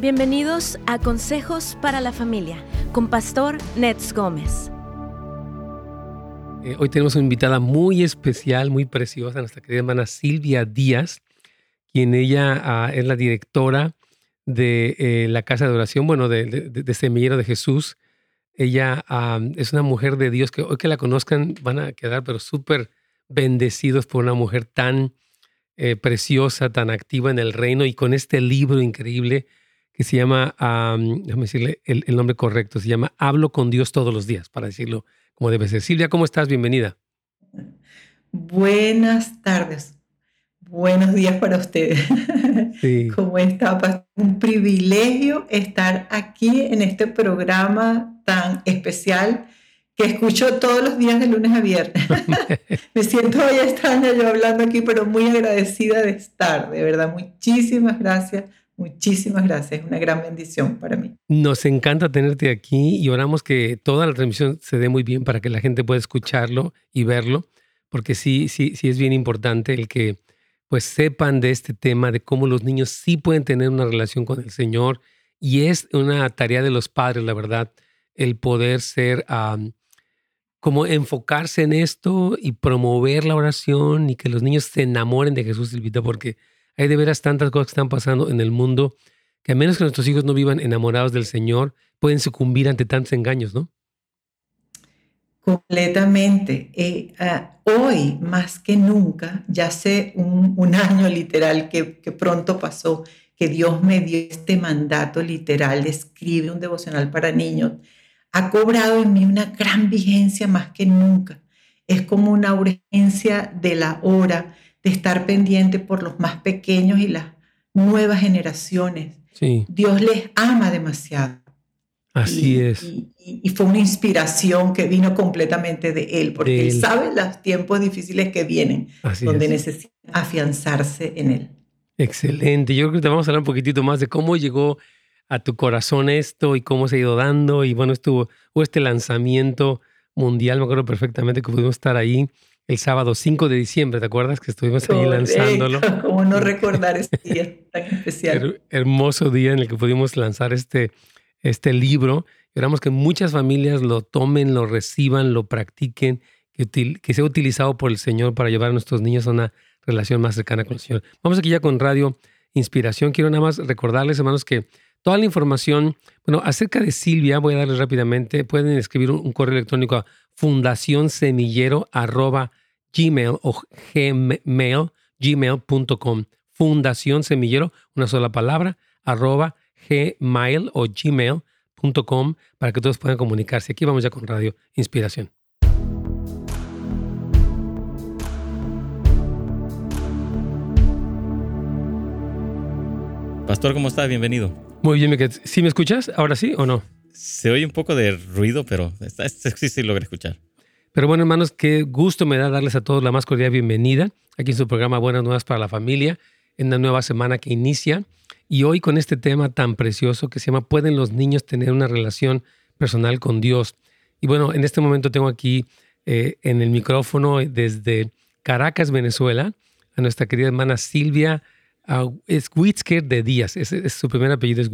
Bienvenidos a Consejos para la Familia con Pastor Nets Gómez. Eh, hoy tenemos una invitada muy especial, muy preciosa, nuestra querida hermana Silvia Díaz, quien ella ah, es la directora de eh, la Casa de Oración, bueno, de, Semillero de Jesús. Ella es una mujer de Dios que hoy que la conozcan van a quedar pero súper bendecidos por una mujer tan eh, preciosa, tan activa en el reino y con este libro increíble que se llama, déjame decirle el, nombre correcto, se llama Hablo con Dios todos los días, para decirlo como debe ser. Silvia, ¿cómo estás? Bienvenida. Buenas tardes. Buenos días para ustedes. Sí. ¿Cómo está? Un privilegio estar aquí en este programa tan especial que escucho todos los días de lunes a viernes. Me siento hoy extraña yo hablando aquí, pero muy agradecida de estar, de verdad. Muchísimas gracias Muchísimas gracias, una gran bendición para mí. Nos encanta tenerte aquí y oramos que toda la transmisión se dé muy bien para que la gente pueda escucharlo y verlo, porque sí, sí, sí es bien importante el que pues sepan de este tema, de cómo los niños sí pueden tener una relación con el Señor y es una tarea de los padres, la verdad, el poder ser, como enfocarse en esto y promover la oración y que los niños se enamoren de Jesús, Silvita, porque hay de veras tantas cosas que están pasando en el mundo que a menos que nuestros hijos no vivan enamorados del Señor, pueden sucumbir ante tantos engaños, ¿no? Completamente. Eh, ah, hoy, más que nunca, ya hace un, año literal que, que, pronto pasó, que Dios me dio este mandato literal de escribir un devocional para niños, ha cobrado en mí una gran vigencia más que nunca. Es como una urgencia de la hora de estar pendiente por los más pequeños y las nuevas generaciones. Dios les ama demasiado. Así es. Y, fue una inspiración que vino completamente de Él, porque él. sabe los tiempos difíciles que vienen, donde necesita afianzarse en Él. Excelente. Yo creo que te vamos a hablar un poquitito más de cómo llegó a tu corazón esto y cómo se ha ido dando. Y bueno, estuvo este lanzamiento mundial, me acuerdo perfectamente que pudimos estar ahí el sábado 5 de diciembre, ¿te acuerdas que estuvimos ahí lanzándolo? ¿Cómo no recordar ese día tan especial? hermoso día en el que pudimos lanzar este, este libro. Esperamos que muchas familias lo tomen, lo reciban, lo practiquen, que, que sea utilizado por el Señor para llevar a nuestros niños a una relación más cercana con el Señor. Vamos aquí ya con Radio Inspiración. Quiero nada más recordarles, hermanos, que toda la información, bueno, acerca de Silvia, voy a darles rápidamente, pueden escribir un, correo electrónico a fundacionsemillero gmail o gmail, gmail.com. Fundación Semillero, una sola palabra, arroba gmail o gmail.com para que todos puedan comunicarse. Aquí vamos ya con Radio Inspiración. Pastor, ¿cómo está? Bienvenido. Muy bien, ¿sí me escuchas? ¿Ahora sí o no? Se oye un poco de ruido, pero sí, sí logra escuchar. Pero bueno, hermanos, qué gusto me da darles a todos la más cordial bienvenida aquí en su programa Buenas Nuevas para la Familia, en la nueva semana que inicia. Y hoy con este tema tan precioso que se llama ¿Pueden los niños tener una relación personal con Dios? Y bueno, en este momento tengo aquí eh, en el micrófono desde Caracas, Venezuela, a nuestra querida hermana Silvia uh, de Díaz. Es, su primer apellido es.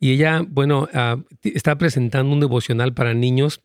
Y ella, bueno, ah, está presentando un devocional para niños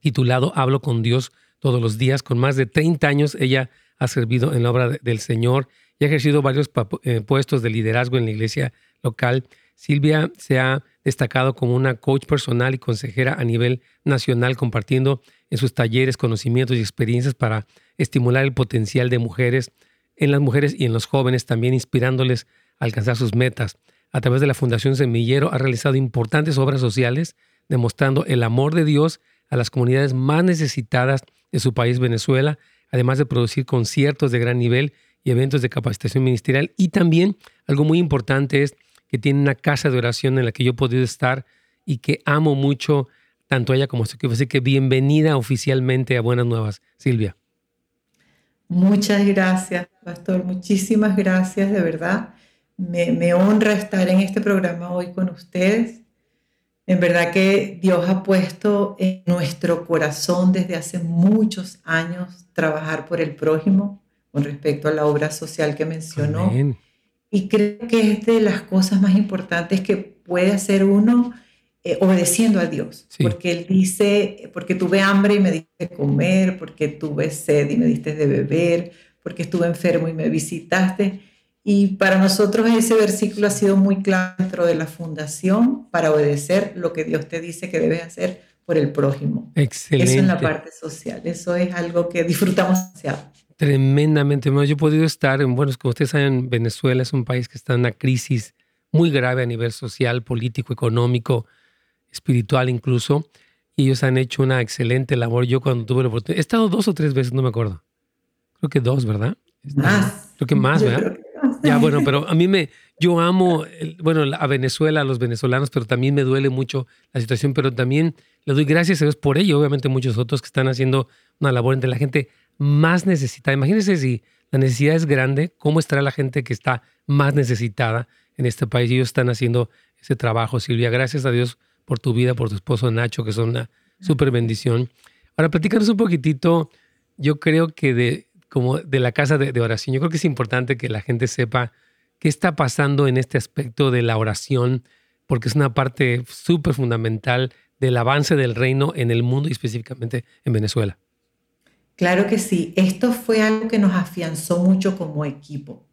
titulado Hablo con Dios todos los días. Con más de 30 años ella ha servido en la obra del Señor y ha ejercido varios eh, puestos de liderazgo en la iglesia local. Silvia se ha destacado como una coach personal y consejera a nivel nacional, compartiendo en sus talleres conocimientos y experiencias para estimular el potencial de mujeres en las mujeres y en los jóvenes, también inspirándoles a alcanzar sus metas. A través de la Fundación Semillero ha realizado importantes obras sociales, demostrando el amor de Dios a las comunidades más necesitadas de su país, Venezuela, además de producir conciertos de gran nivel y eventos de capacitación ministerial. Y también algo muy importante es que tiene una casa de oración en la que yo he podido estar y que amo mucho tanto ella como su equipo. Así que bienvenida oficialmente a Buenas Nuevas, Silvia. Muchas gracias, Pastor. Muchísimas gracias, de verdad. Me, me honra estar en este programa hoy con ustedes. En verdad que Dios ha puesto en nuestro corazón desde hace muchos años trabajar por el prójimo con respecto a la obra social que mencionó. Y creo que es de las cosas más importantes que puede hacer uno eh, obedeciendo a Dios. Porque Él dice, porque tuve hambre y me diste de comer, porque tuve sed y me diste de beber, porque estuve enfermo y me visitaste. Y para nosotros ese versículo ha sido muy claro dentro de la fundación para obedecer lo que Dios te dice que debes hacer por el prójimo. Excelente. Eso en la parte social. Eso es algo que disfrutamos demasiado. Tremendamente. Bueno, yo he podido estar en, bueno, como ustedes saben, Venezuela es un país que está en una crisis muy grave a nivel social, político, económico, espiritual incluso. Y ellos han hecho una excelente labor. Yo cuando tuve la oportunidad, he estado dos o tres veces, no me acuerdo. Creo que dos, ¿verdad? Más. Creo que más, ¿verdad? Ya, bueno, pero a mí me, yo amo, bueno, a Venezuela, a los venezolanos, pero también me duele mucho la situación, pero también le doy gracias a Dios por ello, obviamente muchos otros que están haciendo una labor entre la gente más necesitada. Imagínense si la necesidad es grande, ¿cómo estará la gente que está más necesitada en este país? Y ellos están haciendo ese trabajo, Silvia. Gracias a Dios por tu vida, por tu esposo Nacho, que son una súper bendición. Ahora, platícanos un poquitito, yo creo que de, como de la casa de, oración, yo creo que es importante que la gente sepa qué está pasando en este aspecto de la oración, porque es una parte súper fundamental del avance del reino en el mundo y específicamente en Venezuela. Claro que sí, esto fue algo que nos afianzó mucho como equipo,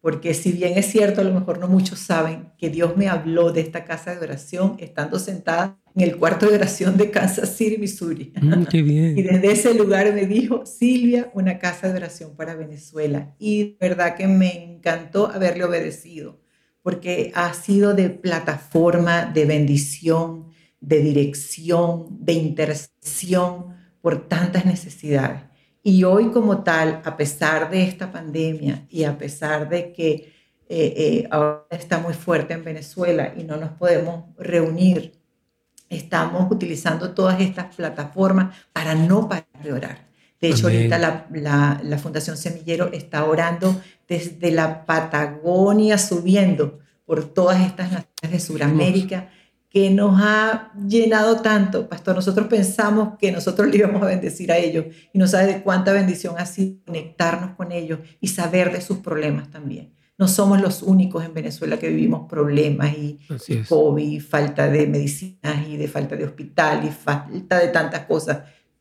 porque si bien es cierto, a lo mejor no muchos saben que Dios me habló de esta casa de oración estando sentada en el cuarto de oración de Kansas City, Missouri. Mm, qué bien. Y desde ese lugar me dijo, Silvia, una casa de oración para Venezuela. Y de verdad que me encantó haberle obedecido, porque ha sido de plataforma, de bendición, de dirección, de intercesión por tantas necesidades. Y hoy como tal, a pesar de esta pandemia y a pesar de que eh, eh, ahora está muy fuerte en Venezuela y no nos podemos reunir, estamos utilizando todas estas plataformas para no parar de orar. De hecho, ahorita la, la, la, Fundación Semillero está orando desde la Patagonia, subiendo por todas estas naciones de Sudamérica que nos ha llenado tanto, pastor. Nosotros pensamos que nosotros le íbamos a bendecir a ellos y no sabe de cuánta bendición ha sido conectarnos con ellos y saber de sus problemas también. No somos los únicos en Venezuela que vivimos problemas y, COVID, falta de medicinas y de falta de hospital y falta de tantas cosas.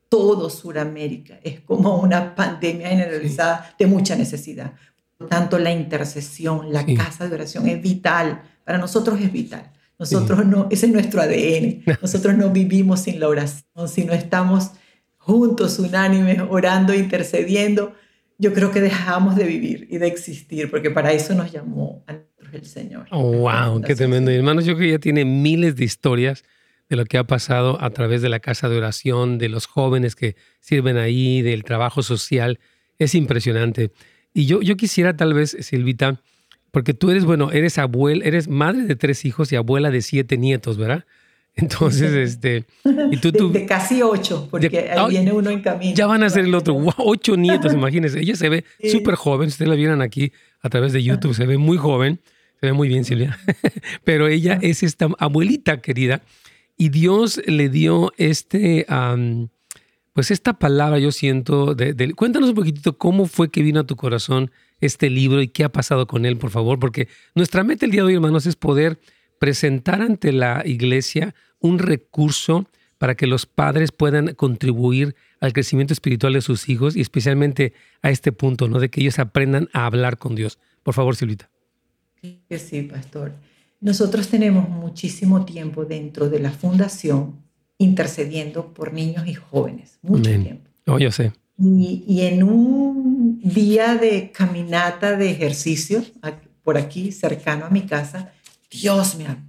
Todo Sudamérica es como una pandemia generalizada de mucha necesidad. Por tanto, la intercesión, la casa de oración es vital. Para nosotros es vital nosotros no, ese es nuestro ADN. Nosotros no vivimos sin la oración, si no estamos juntos, unánimes, orando, intercediendo. Yo creo que dejamos de vivir y de existir, porque para eso nos llamó a nosotros el Señor. Oh, wow, qué tremendo. Hermanos, yo creo que ya tiene miles de historias de lo que ha pasado a través de la casa de oración, de los jóvenes que sirven ahí, del trabajo social. Es impresionante. Y yo, yo quisiera tal vez, Silvita, porque tú eres, bueno, eres abuela, eres madre de tres hijos y abuela de siete nietos, ¿verdad? Entonces, este. Y tú, tú de, casi ocho, porque ahí viene uno en camino. Ya van a ser el otro. ocho nietos, imagínense. Ella se ve súper joven. Ustedes la vieron aquí a través de YouTube. Se ve muy joven. Se ve muy bien, Silvia. Pero ella es esta abuelita querida. Y Dios le dio este. pues esta palabra, yo siento. De, cuéntanos un poquitito cómo fue que vino a tu corazón este libro y qué ha pasado con él, por favor, porque nuestra meta el día de hoy, hermanos, es poder presentar ante la iglesia un recurso para que los padres puedan contribuir al crecimiento espiritual de sus hijos y especialmente a este punto, ¿no? De que ellos aprendan a hablar con Dios. Por favor, Silvita. Sí, pastor. Nosotros tenemos muchísimo tiempo dentro de la fundación intercediendo por niños y jóvenes. Mucho tiempo. Oh, yo sé. Y, en un día de caminata de ejercicio, por aquí, cercano a mi casa, Dios me habló,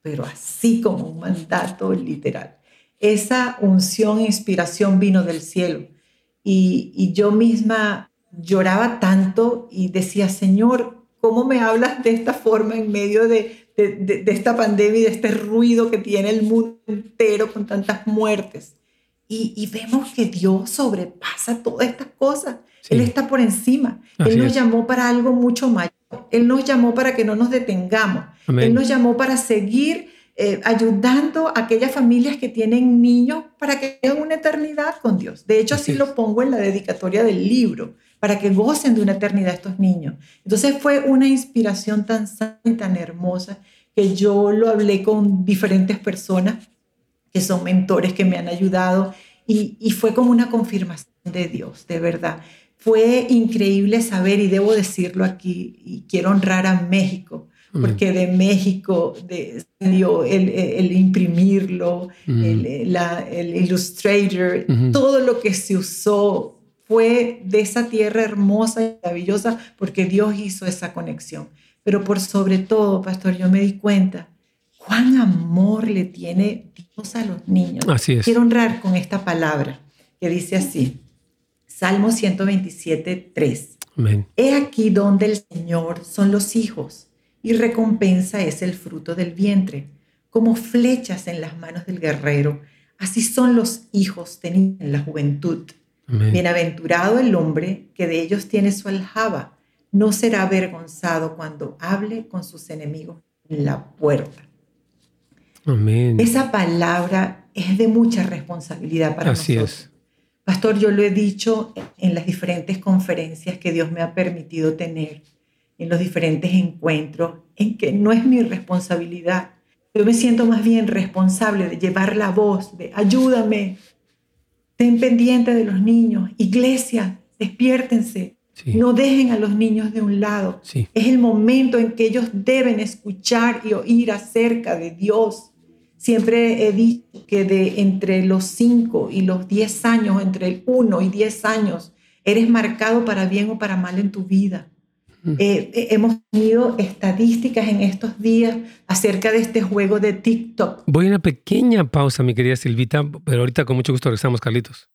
pero así como un mandato literal. Esa unción e inspiración vino del cielo. Y, yo misma lloraba tanto y decía, Señor, ¿cómo me hablas de esta forma en medio de, de, esta pandemia y de este ruido que tiene el mundo entero con tantas muertes? Y, vemos que Dios sobrepasa todas estas cosas. Él está por encima. Él nos llamó para algo mucho mayor. Él nos llamó para que no nos detengamos. Él nos llamó para seguir eh, ayudando a aquellas familias que tienen niños para que tengan una eternidad con Dios. De hecho, así, lo pongo en la dedicatoria del libro. para que gocen de una eternidad estos niños. Entonces fue una inspiración tan sana y tan hermosa que yo lo hablé con diferentes personas que son mentores que me han ayudado y, y fue como una confirmación de Dios, de verdad. Fue increíble saber, y debo decirlo aquí, y quiero honrar a México, porque de México de, salió el, el, imprimirlo, el, el, Illustrator, todo lo que se usó fue de esa tierra hermosa y maravillosa porque Dios hizo esa conexión. Pero por sobre todo, pastor, yo me di cuenta cuán amor le tiene a los niños. Así es. Quiero honrar con esta palabra que dice así, Salmo 127, 3. He aquí donde el Señor son los hijos y recompensa es el fruto del vientre. Como flechas en las manos del guerrero, así son los hijos tenidos en la juventud. Bienaventurado el hombre que de ellos tiene su aljaba, no será avergonzado cuando hable con sus enemigos en la puerta. Amén. Esa palabra es de mucha responsabilidad para Así nosotros. es. Pastor, yo lo he dicho en las diferentes conferencias que Dios me ha permitido tener en los diferentes encuentros, en que no es mi responsabilidad. Yo me siento más bien responsable de llevar la voz, de ayúdame, ten pendiente de los niños, iglesia, despiértense, no dejen a los niños de un lado. Es el momento en que ellos deben escuchar y oír acerca de Dios. Siempre he dicho que de entre los 5 y los 10 años, entre el 1 y 10 años, eres marcado para bien o para mal en tu vida. Eh, eh, hemos tenido estadísticas en estos días acerca de este juego de TikTok. Voy a una pequeña pausa, mi querida Silvita, pero ahorita con mucho gusto regresamos, Carlitos.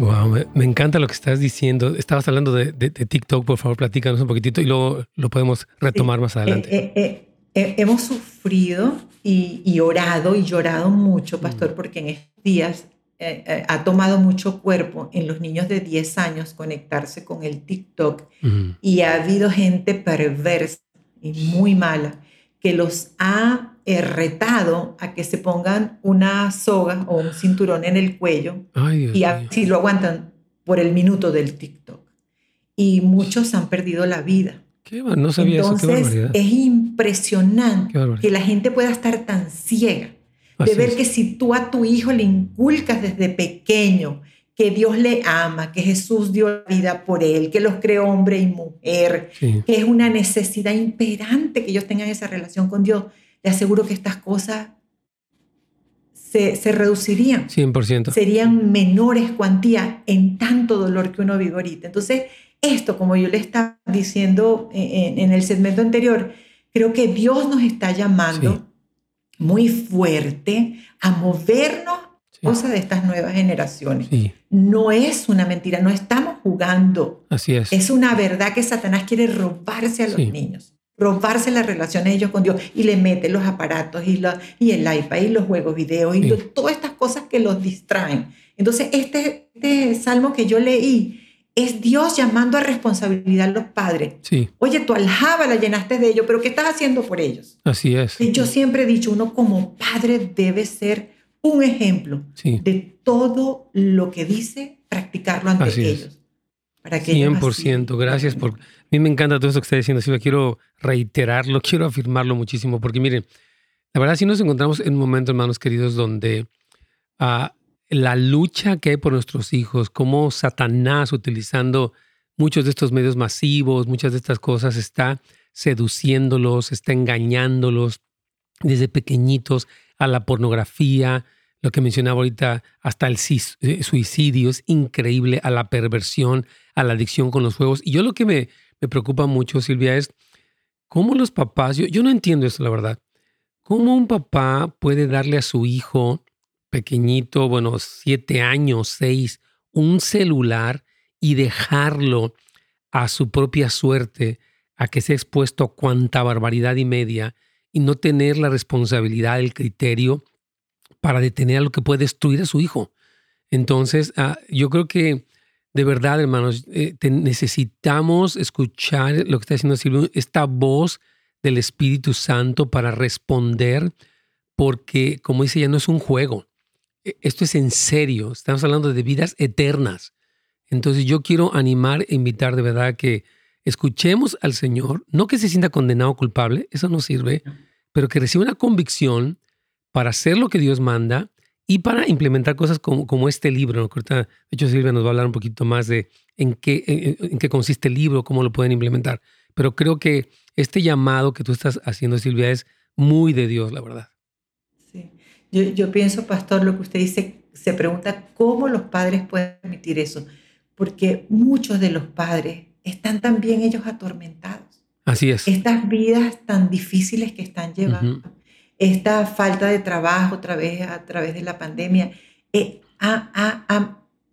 Wow, me, encanta lo que estás diciendo. Estabas hablando de, TikTok, por favor, platícanos un poquitito y luego lo podemos retomar más adelante. Eh, hemos sufrido y, orado y llorado mucho, pastor, porque en estos días eh, eh, ha tomado mucho cuerpo en los niños de 10 años conectarse con el TikTok y ha habido gente perversa y muy mala que los ha eh, retado a que se pongan una soga o un cinturón en el cuello y así lo aguantan por el minuto del TikTok. Y muchos han perdido la vida. No sabía Entonces, es impresionante que la gente pueda estar tan ciega de ver que si tú a tu hijo le inculcas desde pequeño que Dios le ama, que Jesús dio la vida por él, que los creó hombre y mujer, que es una necesidad imperante que ellos tengan esa relación con Dios, le aseguro que estas cosas se, se reducirían. 100%. Serían menores cuantías en tanto dolor que uno vive ahorita. Entonces, esto, como yo le estaba diciendo en, el segmento anterior, creo que Dios nos está llamando muy fuerte a movernos cosas de estas nuevas generaciones. No es una mentira, no estamos jugando. Así es. Es una verdad que Satanás quiere robarse a los niños, robarse las relaciones de ellos con Dios y le mete los aparatos y, y el iPad y los juegos video y todas estas cosas que los distraen. Entonces, este, este salmo que yo leí es Dios llamando a responsabilidad a los padres. Sí. Oye, tu aljaba la llenaste de ellos, pero ¿qué estás haciendo por ellos? Así es. yo siempre he dicho, uno como padre debe ser un ejemplo de todo lo que dice, practicarlo ante ellos. Para que 100%, gracias por... A mí me encanta todo eso que está diciendo, Silvia. Quiero reiterarlo, quiero afirmarlo muchísimo, porque miren, la verdad sí nos encontramos en un momento, hermanos queridos, donde uh, la lucha que hay por nuestros hijos, cómo Satanás utilizando muchos de estos medios masivos, muchas de estas cosas, está seduciéndolos, está engañándolos desde pequeñitos a la pornografía, lo que mencionaba ahorita, hasta el eh, suicidio, es increíble, a la perversión, a la adicción con los juegos. Y yo lo que me, me preocupa mucho, Silvia, es cómo los papás, yo, no entiendo eso, la verdad, cómo un papá puede darle a su hijo pequeñito, bueno, siete años, seis, un celular y dejarlo a su propia suerte, a que sea expuesto a cuanta barbaridad y media y no tener la responsabilidad, el criterio para detener a lo que puede destruir a su hijo. Entonces, ah, yo creo que de verdad, hermanos, eh, necesitamos escuchar lo que está diciendo Silvio, esta voz del Espíritu Santo para responder porque, como dice ella, no es un juego. E, esto es en serio. Estamos hablando de vidas eternas. Entonces yo quiero animar e invitar de verdad que escuchemos al Señor, no que se sienta condenado o culpable, eso no sirve, pero que reciba una convicción para hacer lo que Dios manda y para implementar cosas como, como este libro. De hecho, Silvia nos va a hablar un poquito más de en qué, en, qué consiste el libro, cómo lo pueden implementar. Pero creo que este llamado que tú estás haciendo, Silvia, es muy de Dios, la verdad. Sí. Yo, yo pienso, pastor, lo que usted dice, se pregunta cómo los padres pueden permitir eso, porque muchos de los padres están también ellos atormentados. Así es. Estas vidas tan difíciles que están llevando, esta falta de trabajo a través, a través de la pandemia, eh,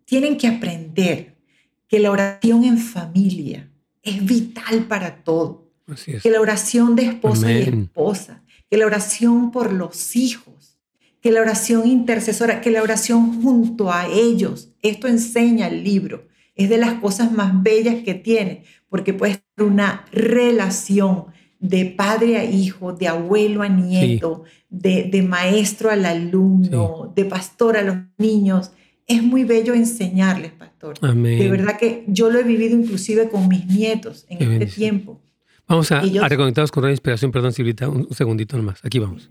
tienen que aprender que la oración en familia es vital para todo. Así es. Que la oración de esposa y esposa, que la oración por los hijos, que la oración intercesora, que la oración junto a ellos. Esto enseña el libro es de las cosas más bellas que tiene, porque puede ser una relación de padre a hijo, de abuelo a nieto, de, maestro al alumno, de pastor a los niños. Es muy bello enseñarles, pastor. De verdad que yo lo he vivido inclusive con mis nietos en este tiempo. Vamos a, a reconectarnos con la inspiración. Perdón, Silvita, un segundito nomás. Aquí vamos.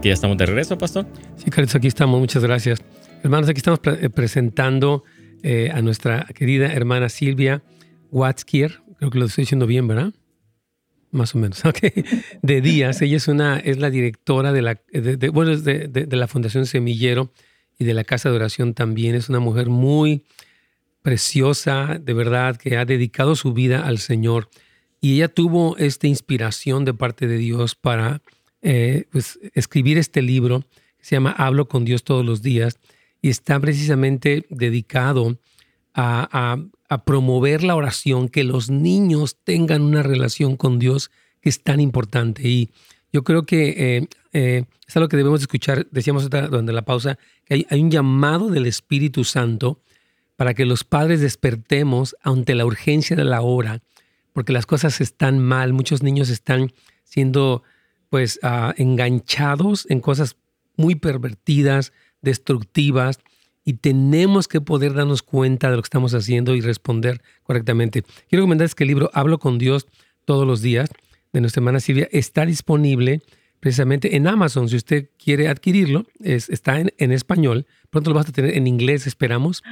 Que ya estamos de regreso, pastor. Sí, Carlos, aquí estamos. Muchas gracias. Hermanos, aquí estamos eh, presentando eh, a nuestra querida hermana Silvia Watskier. Creo que lo estoy diciendo bien, ¿verdad? Más o menos, ok. De Díaz. Ella es, una, es la directora de la, bueno, de, de la Fundación Semillero y de la Casa de Oración también. Es una mujer muy preciosa, de verdad, que ha dedicado su vida al Señor. Y ella tuvo esta inspiración de parte de Dios para eh, pues, escribir este libro que se llama Hablo con Dios todos los días y está precisamente dedicado a, promover la oración, que los niños tengan una relación con Dios que es tan importante. Y yo creo que eh, eh, es algo que debemos escuchar, decíamos durante la pausa, que hay, hay un llamado del Espíritu Santo para que los padres despertemos ante la urgencia de la hora, porque las cosas están mal, muchos niños están siendo pues ah, enganchados en cosas muy pervertidas, destructivas, y tenemos que poder darnos cuenta de lo que estamos haciendo y responder correctamente. Quiero comentarles que el libro Hablo con Dios todos los días de nuestra hermana Silvia está disponible precisamente en Amazon. Si usted quiere adquirirlo, está en, en español. Pronto lo vas a tener en inglés, esperamos.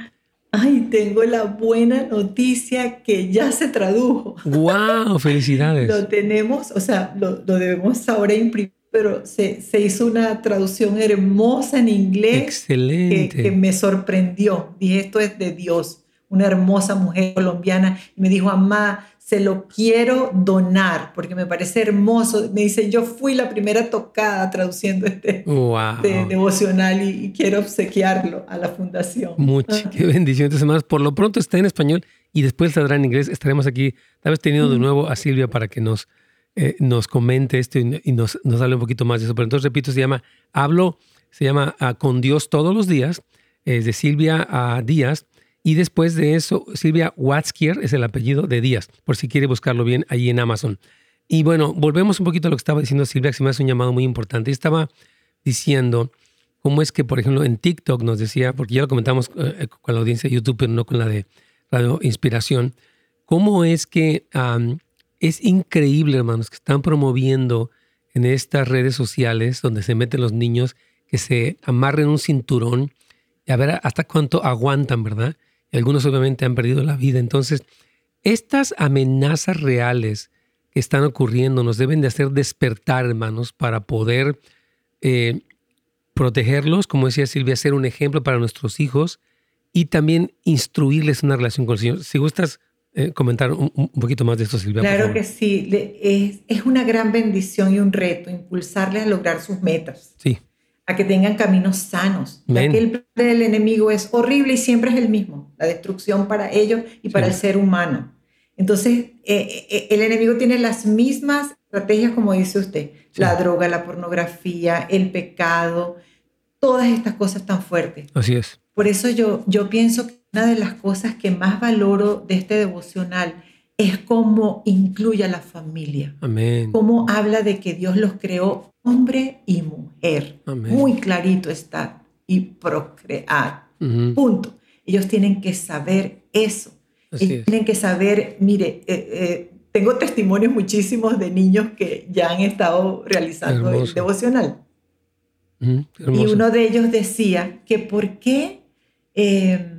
Ay, tengo la buena noticia que ya se tradujo. ¡Wow! Felicidades. lo tenemos, o sea, lo, debemos ahora imprimir, pero se, se, hizo una traducción hermosa en inglés. Excelente. Que, que, me sorprendió. Dije, esto es de Dios. Una hermosa mujer colombiana. Y me dijo, mamá, se lo quiero donar porque me parece hermoso. Me dice, yo fui la primera tocada traduciendo este, devocional y, quiero obsequiarlo a la fundación. Muchas, qué bendición. Entonces, por lo pronto está en español y después saldrá en inglés. Estaremos aquí, tal vez teniendo de nuevo a Silvia para que nos, eh, nos comente esto y, nos, nos hable un poquito más de eso. Pero entonces, repito, se llama Hablo, se llama ah, Con Dios todos los días, es de Silvia a Díaz y después de eso, Silvia Watskier es el apellido de Díaz, por si quiere buscarlo bien ahí en Amazon. Y bueno, volvemos un poquito a lo que estaba diciendo Silvia, que se me hace un llamado muy importante. Estaba diciendo cómo es que, por ejemplo, en TikTok nos decía, porque ya lo comentamos eh, con la audiencia de YouTube, pero no con la de Radio Inspiración, cómo es que es increíble, hermanos, que están promoviendo en estas redes sociales donde se meten los niños que se amarren un cinturón y a ver hasta cuánto aguantan, ¿verdad? Y algunos obviamente han perdido la vida. Entonces, estas amenazas reales que están ocurriendo nos deben de hacer despertar, hermanos, para poder eh, protegerlos, como decía Silvia, ser un ejemplo para nuestros hijos y también instruirles una relación con el Señor. Si gustas eh, comentar un, poquito más de esto, Silvia. Claro que sí, es, es una gran bendición y un reto impulsarles a lograr sus metas. Sí a que tengan caminos sanos. Que el plan del enemigo es horrible y siempre es el mismo, la destrucción para ellos y para el ser humano. Entonces, eh, eh, el enemigo tiene las mismas estrategias como dice usted, la droga, la pornografía, el pecado, todas estas cosas tan fuertes. Así es. Por eso yo, yo pienso que una de las cosas que más valoro de este devocional es cómo incluye a la familia. Amén. Cómo habla de que Dios los creó hombre y mujer. Amén. Muy clarito está. Y procrear. Punto. Ellos tienen que saber eso. Así Ellos es. tienen que saber, mire, eh, eh, tengo testimonios muchísimos de niños que ya han estado realizando el devocional. Y uno de ellos decía que por qué, eh,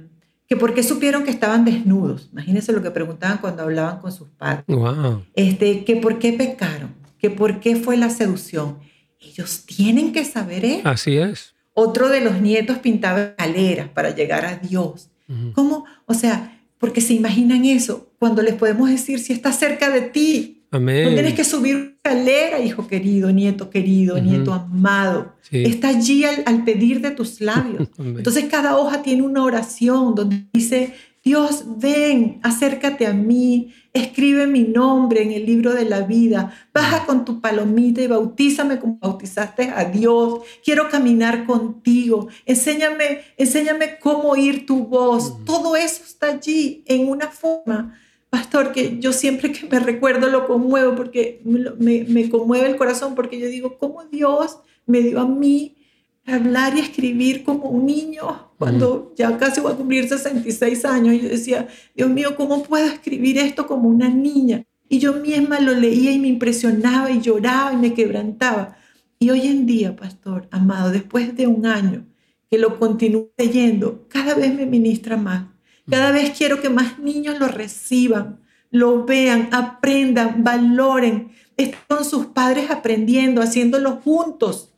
que por qué supieron que estaban desnudos. Imagínense lo que preguntaban cuando hablaban con sus padres. Wow. Este, que por qué pecaron, que por qué fue la seducción. Ellos tienen que saber eso. Así es. Otro de los nietos pintaba escaleras para llegar a Dios. Ujú. ¿Cómo? O sea, porque se imaginan eso cuando les podemos decir si está cerca de ti. Amén. No tienes que subir una escalera, hijo querido, nieto querido, nieto amado. Sí. Está allí al, al pedir de tus labios. Entonces cada hoja tiene una oración donde dice, Dios, ven, acércate a mí, escribe mi nombre en el libro de la vida, baja con tu palomita y bautízame como bautizaste a Dios. Quiero caminar contigo. Enséñame, enséñame cómo oír tu voz. Todo eso está allí en una forma. Pastor, que yo siempre que me recuerdo lo conmuevo porque me, conmueve el corazón porque yo digo, ¿cómo Dios me dio a mí hablar y escribir como un niño cuando ya casi voy a cumplir 66 años? Y yo decía, Dios mío, ¿cómo puedo escribir esto como una niña? Y yo misma lo leía y me impresionaba y lloraba y me quebrantaba. Y hoy en día, pastor, amado, después de un año que lo continúo leyendo, cada vez me ministra más. Cada vez quiero que más niños lo reciban, lo vean, aprendan, valoren, estén con sus padres aprendiendo, haciéndolo juntos,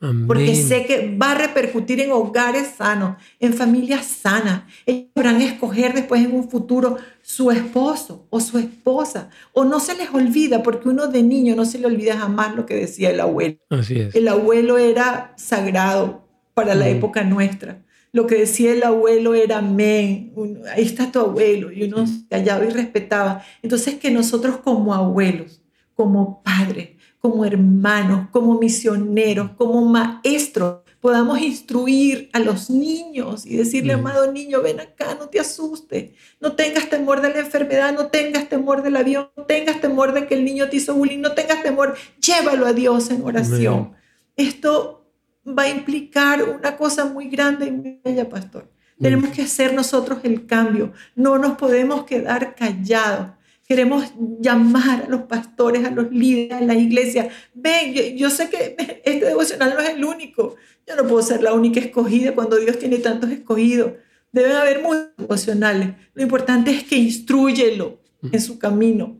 Amén. porque sé que va a repercutir en hogares sanos, en familias sanas. Ellos podrán escoger después en un futuro su esposo o su esposa, o no se les olvida, porque uno de niño no se le olvida jamás lo que decía el abuelo. Así es. El abuelo era sagrado para la época nuestra. Lo que decía el abuelo era amén. Ahí está tu abuelo. Y uno se callaba y respetaba. Entonces, que nosotros como abuelos, como padres, como hermanos, como misioneros, como maestros, podamos instruir a los niños y decirle, Ujú. amado niño, ven acá, no te asustes, no tengas temor de la enfermedad, no tengas temor del avión, no tengas temor de que el niño te hizo bullying, no tengas temor, llévalo a Dios en oración. Esto va a implicar una cosa muy grande y muy bella, pastor. Tenemos que hacer nosotros el cambio. No nos podemos quedar callados. Queremos llamar a los pastores, a los líderes, a la iglesia. Ven, yo, yo sé que este devocional no es el único. Yo no puedo ser la única escogida cuando Dios tiene tantos escogidos. Deben haber muchos devocionales. Lo importante es que instruyelo en su camino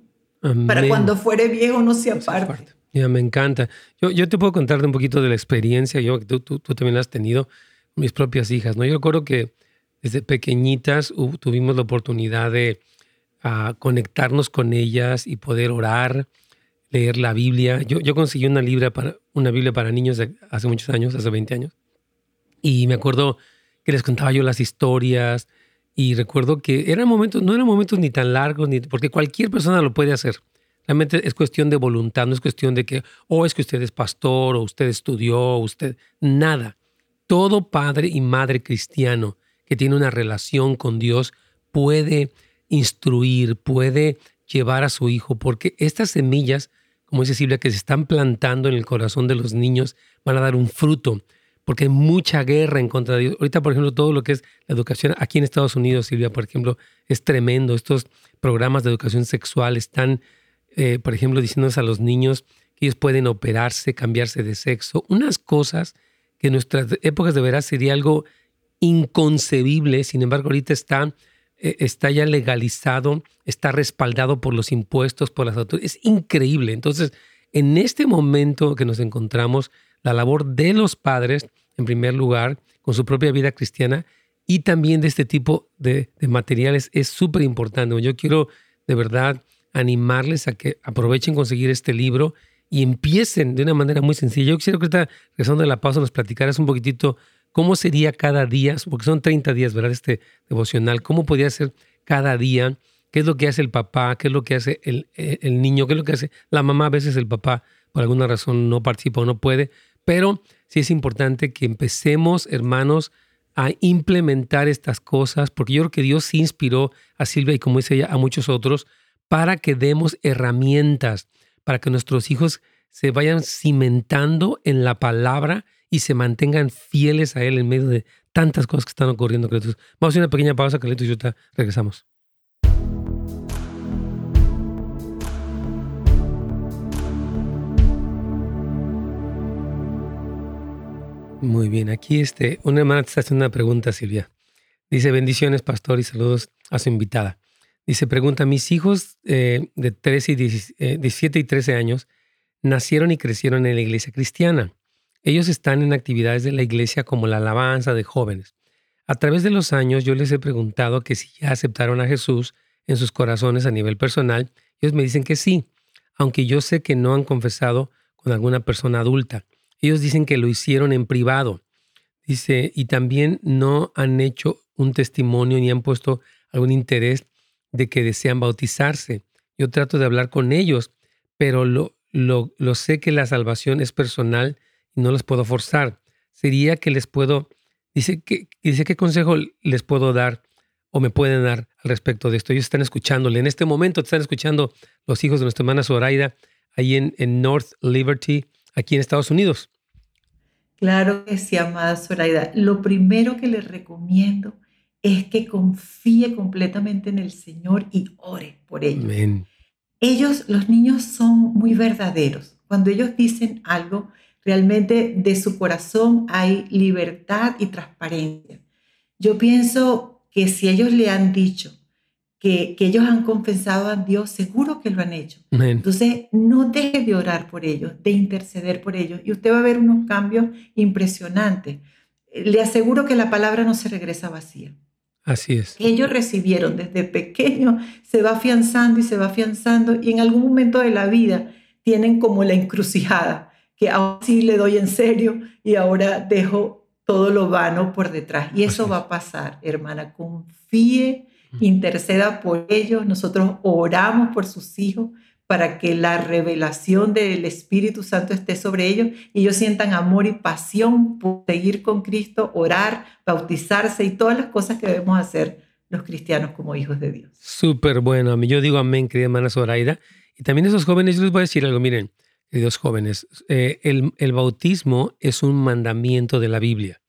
para cuando fuere viejo no se aparte. Ya, me encanta. Yo, yo te puedo contarte un poquito de la experiencia, yo, tú, tú, tú también la has tenido, mis propias hijas, ¿no? Yo recuerdo que desde pequeñitas tuvimos la oportunidad de ah, conectarnos con ellas y poder orar, leer la Biblia. Yo, yo conseguí una, libra para, una Biblia para niños hace muchos años, hace 20 años, y me acuerdo que les contaba yo las historias y recuerdo que eran momentos, no eran momentos ni tan largos, ni, porque cualquier persona lo puede hacer. Realmente es cuestión de voluntad, no es cuestión de que, o es que usted es pastor, o usted estudió, o usted, nada. Todo padre y madre cristiano que tiene una relación con Dios puede instruir, puede llevar a su hijo, porque estas semillas, como dice Silvia, que se están plantando en el corazón de los niños, van a dar un fruto, porque hay mucha guerra en contra de Dios. Ahorita, por ejemplo, todo lo que es la educación aquí en Estados Unidos, Silvia, por ejemplo, es tremendo. Estos programas de educación sexual están eh, por ejemplo, diciéndoles a los niños que ellos pueden operarse, cambiarse de sexo, unas cosas que en nuestras épocas de veras sería algo inconcebible, sin embargo ahorita está, eh, está ya legalizado, está respaldado por los impuestos, por las autoridades, es increíble. Entonces, en este momento que nos encontramos, la labor de los padres, en primer lugar, con su propia vida cristiana, y también de este tipo de, de materiales es súper importante. Yo quiero de verdad animarles a que aprovechen conseguir este libro y empiecen de una manera muy sencilla. Yo quisiera que ahorita, regresando de la pausa, nos platicaras un poquitito cómo sería cada día, porque son 30 días, ¿verdad? Este devocional, cómo podría ser cada día, qué es lo que hace el papá, qué es lo que hace el, el niño, qué es lo que hace la mamá, a veces el papá por alguna razón no participa o no puede, pero sí es importante que empecemos, hermanos, a implementar estas cosas, porque yo creo que Dios sí inspiró a Silvia y como dice ella, a muchos otros, para que demos herramientas, para que nuestros hijos se vayan cimentando en la palabra y se mantengan fieles a Él en medio de tantas cosas que están ocurriendo. Vamos a hacer una pequeña pausa, Carlitos, y ahorita regresamos. Muy bien, aquí este, una hermana te está haciendo una pregunta, Silvia. Dice, bendiciones, pastor, y saludos a su invitada. Dice, pregunta, mis hijos eh, de 13 y 17 eh, y 13 años nacieron y crecieron en la iglesia cristiana. Ellos están en actividades de la iglesia como la alabanza de jóvenes. A través de los años yo les he preguntado que si ya aceptaron a Jesús en sus corazones a nivel personal. Ellos me dicen que sí, aunque yo sé que no han confesado con alguna persona adulta. Ellos dicen que lo hicieron en privado. Dice, y también no han hecho un testimonio ni han puesto algún interés de que desean bautizarse. Yo trato de hablar con ellos, pero lo, lo, lo sé que la salvación es personal y no los puedo forzar. Sería que les puedo, dice, que, dice ¿qué consejo les puedo dar o me pueden dar al respecto de esto? Ellos están escuchándole. En este momento están escuchando los hijos de nuestra hermana Zoraida ahí en, en North Liberty, aquí en Estados Unidos. Claro que sí, amada Zoraida. Lo primero que les recomiendo es que confíe completamente en el Señor y ore por ellos. Ellos, los niños, son muy verdaderos. Cuando ellos dicen algo, realmente de su corazón hay libertad y transparencia. Yo pienso que si ellos le han dicho, que, ellos han confesado a Dios, seguro que lo han hecho. Entonces, no deje de orar por ellos, de interceder por ellos, y usted va a ver unos cambios impresionantes. Le aseguro que la palabra no se regresa vacía. Así es. Ellos recibieron desde pequeño, se va afianzando y se va afianzando, y en algún momento de la vida tienen como la encrucijada, que ahora sí le doy en serio y ahora dejo todo lo vano por detrás. Y eso va a pasar, hermana. Confíe interceda por ellos. Nosotros oramos por sus hijos para que la revelación del Espíritu Santo esté sobre ellos y ellos sientan amor y pasión por seguir con Cristo, orar, bautizarse y todas las cosas que debemos hacer los cristianos como hijos de Dios. Súper bueno. Yo digo amén, querida hermana Zoraida. Y también esos jóvenes, yo les voy a decir algo, miren, queridos jóvenes, eh, el, bautismo es un mandamiento de la Biblia.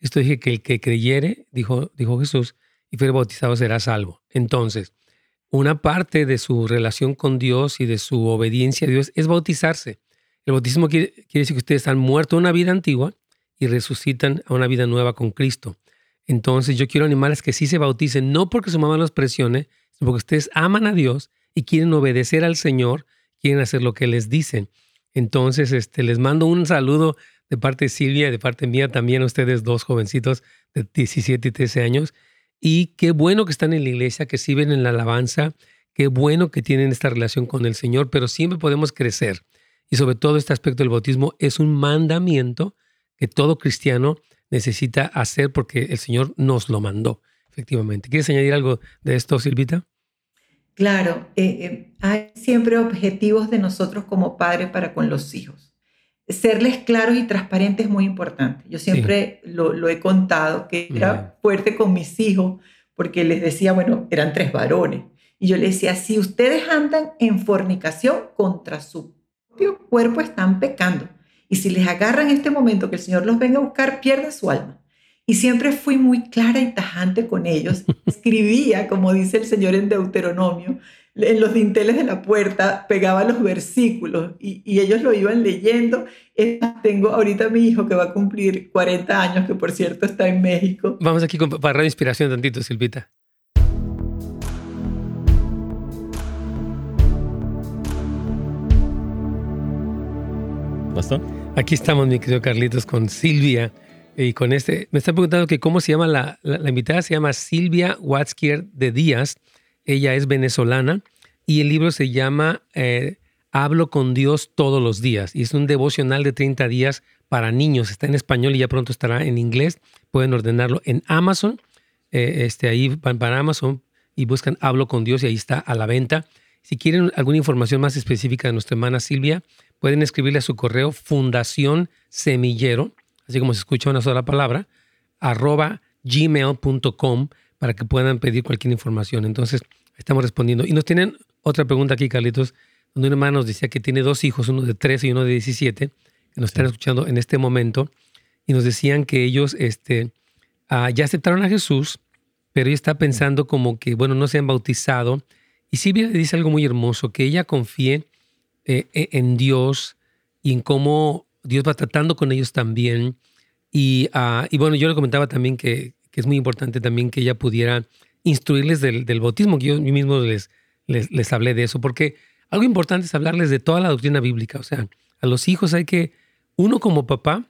Esto dije que el que creyere, dijo, dijo Jesús, y fuere bautizado será salvo. Entonces, una parte de su relación con Dios y de su obediencia a Dios es bautizarse. El bautismo quiere, decir que ustedes han muerto a una vida antigua y resucitan a una vida nueva con Cristo. Entonces yo quiero animarles que sí se bauticen, no porque su mamá los presione, sino porque ustedes aman a Dios y quieren obedecer al Señor, quieren hacer lo que les dicen. Entonces, este, les mando un saludo de parte de Silvia y de parte mía también a ustedes dos jovencitos de 17 y 13 años. Y qué bueno que están en la iglesia, que sirven en la alabanza, qué bueno que tienen esta relación con el Señor, pero siempre podemos crecer. Y sobre todo este aspecto del bautismo es un mandamiento que todo cristiano necesita hacer porque el Señor nos lo mandó, efectivamente. ¿Quieres añadir algo de esto, Silvita? Claro, eh, eh, hay siempre objetivos de nosotros como padres para con los hijos serles claros y transparentes es muy importante. Yo siempre lo, he contado, que era fuerte con mis hijos, porque les decía, bueno, eran tres varones. Y yo les decía, si ustedes andan en fornicación contra su propio cuerpo, están pecando. Y si les agarran en este momento que el Señor los venga a buscar, pierde su alma. Y siempre fui muy clara y tajante con ellos. Escribía, como dice el Señor en Deuteronomio, en los dinteles de la puerta, pegaba los versículos y, ellos lo iban leyendo. Tengo ahorita mi hijo que va a cumplir 40 años, que por cierto está en México. Vamos aquí para Radio Inspiración tantito, Silvita. ¿Bastón? Aquí estamos, mi querido Carlitos, con Silvia. Y con este, me está preguntando que cómo se llama la, la, invitada, se llama Silvia Watzkier de Díaz. Ella es venezolana y el libro se llama eh, Hablo con Dios todos los días y es un devocional de 30 días para niños. Está en español y ya pronto estará en inglés. Pueden ordenarlo en Amazon. Eh, este, ahí van para Amazon y buscan Hablo con Dios y ahí está a la venta. Si quieren alguna información más específica de nuestra hermana Silvia, pueden escribirle a su correo Fundación Semillero, así como se escucha una sola palabra, arroba gmail.com para que puedan pedir cualquier información. Entonces, estamos respondiendo. Y nos tienen otra pregunta aquí, Carlitos, donde una hermana nos decía que tiene dos hijos, uno de 13 y uno de 17, que nos están escuchando en este momento, y nos decían que ellos este, ah, ya aceptaron a Jesús, pero ella está pensando como que, bueno, no se han bautizado. Y Silvia le dice algo muy hermoso, que ella confíe eh, e, en Dios y en cómo Dios va tratando con ellos también. Y, ah, y bueno, yo le comentaba también que, que, es muy importante también que ella pudiera instruirles del, del bautismo, que yo mismo les, les, les, hablé de eso, porque algo importante es hablarles de toda la doctrina bíblica. O sea, a los hijos hay que, uno como papá,